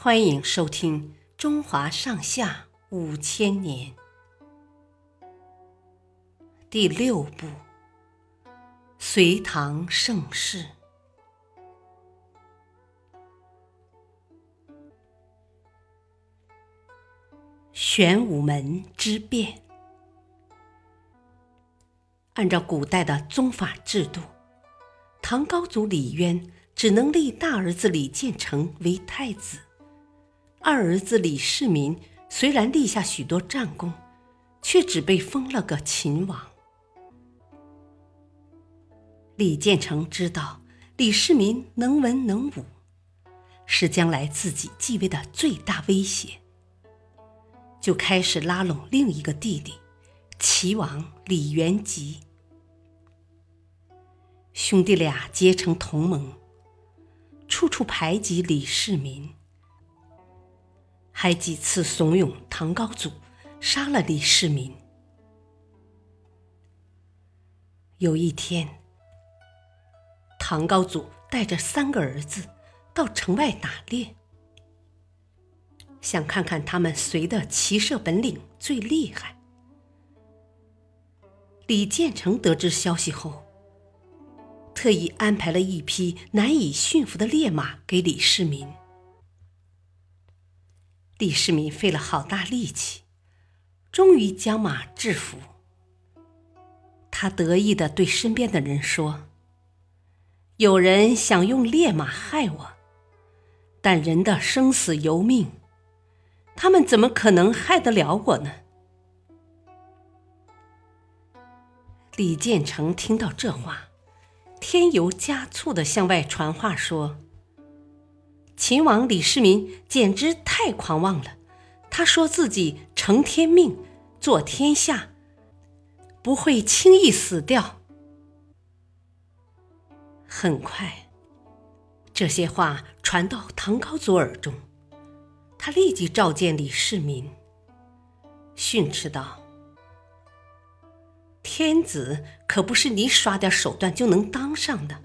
欢迎收听《中华上下五千年》第六部《隋唐盛世》——玄武门之变。按照古代的宗法制度，唐高祖李渊只能立大儿子李建成为太子。二儿子李世民虽然立下许多战功，却只被封了个秦王。李建成知道李世民能文能武，是将来自己继位的最大威胁，就开始拉拢另一个弟弟齐王李元吉，兄弟俩结成同盟，处处排挤李世民。还几次怂恿唐高祖杀了李世民。有一天，唐高祖带着三个儿子到城外打猎，想看看他们谁的骑射本领最厉害。李建成得知消息后，特意安排了一匹难以驯服的烈马给李世民。李世民费了好大力气，终于将马制服。他得意的对身边的人说：“有人想用烈马害我，但人的生死由命，他们怎么可能害得了我呢？”李建成听到这话，添油加醋的向外传话说。秦王李世民简直太狂妄了，他说自己承天命，做天下，不会轻易死掉。很快，这些话传到唐高祖耳中，他立即召见李世民，训斥道：“天子可不是你耍点手段就能当上的，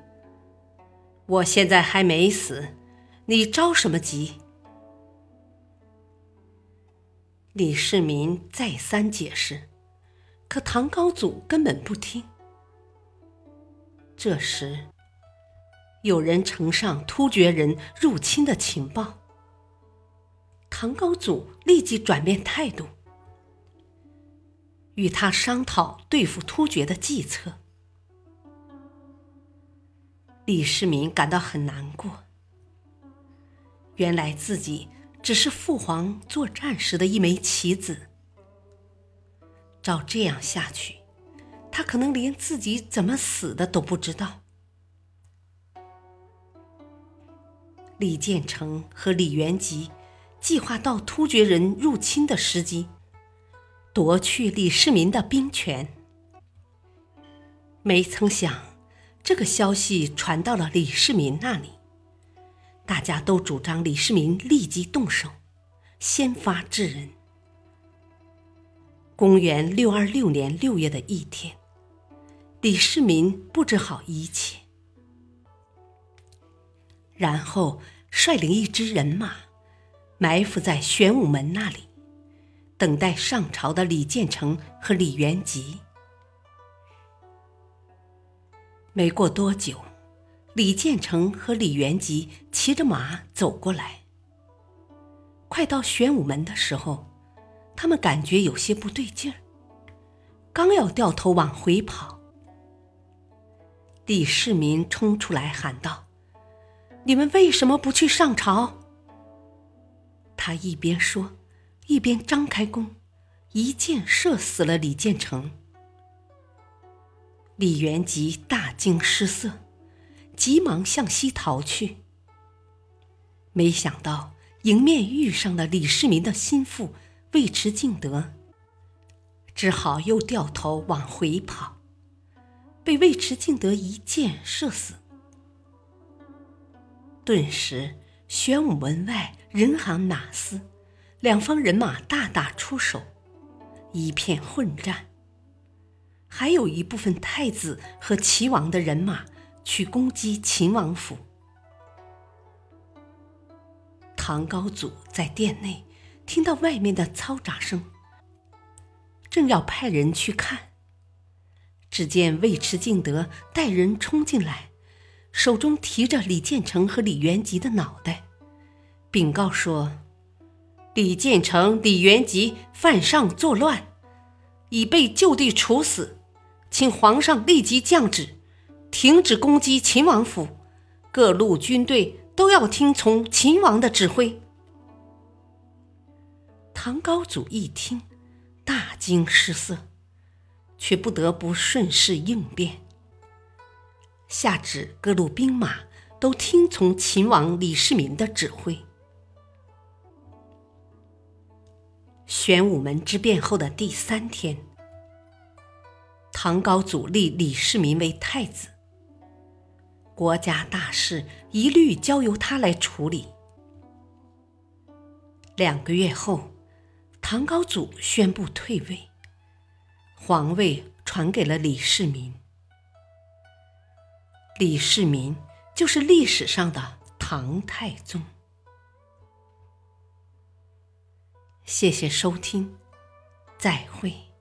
我现在还没死。”你着什么急？李世民再三解释，可唐高祖根本不听。这时，有人呈上突厥人入侵的情报，唐高祖立即转变态度，与他商讨对付突厥的计策。李世民感到很难过。原来自己只是父皇作战时的一枚棋子，照这样下去，他可能连自己怎么死的都不知道。李建成和李元吉计划到突厥人入侵的时机，夺去李世民的兵权。没曾想，这个消息传到了李世民那里。大家都主张李世民立即动手，先发制人。公元六二六年六月的一天，李世民布置好一切，然后率领一支人马，埋伏在玄武门那里，等待上朝的李建成和李元吉。没过多久。李建成和李元吉骑着马走过来。快到玄武门的时候，他们感觉有些不对劲儿，刚要掉头往回跑，李世民冲出来喊道：“你们为什么不去上朝？”他一边说，一边张开弓，一箭射死了李建成。李元吉大惊失色。急忙向西逃去，没想到迎面遇上了李世民的心腹尉迟敬德，只好又掉头往回跑，被尉迟敬德一箭射死。顿时，玄武门外人喊马嘶，两方人马大打出手，一片混战。还有一部分太子和齐王的人马。去攻击秦王府，唐高祖在殿内听到外面的嘈杂声，正要派人去看，只见尉迟敬德带人冲进来，手中提着李建成和李元吉的脑袋，禀告说：“李建成、李元吉犯上作乱，已被就地处死，请皇上立即降旨，停止攻击秦王府，各路军队。”都要听从秦王的指挥。唐高祖一听，大惊失色，却不得不顺势应变，下旨各路兵马都听从秦王李世民的指挥。玄武门之变后的第三天，唐高祖立李世民为太子。国家大事一律交由他来处理。两个月后，唐高祖宣布退位，皇位传给了李世民。李世民就是历史上的唐太宗。谢谢收听，再会。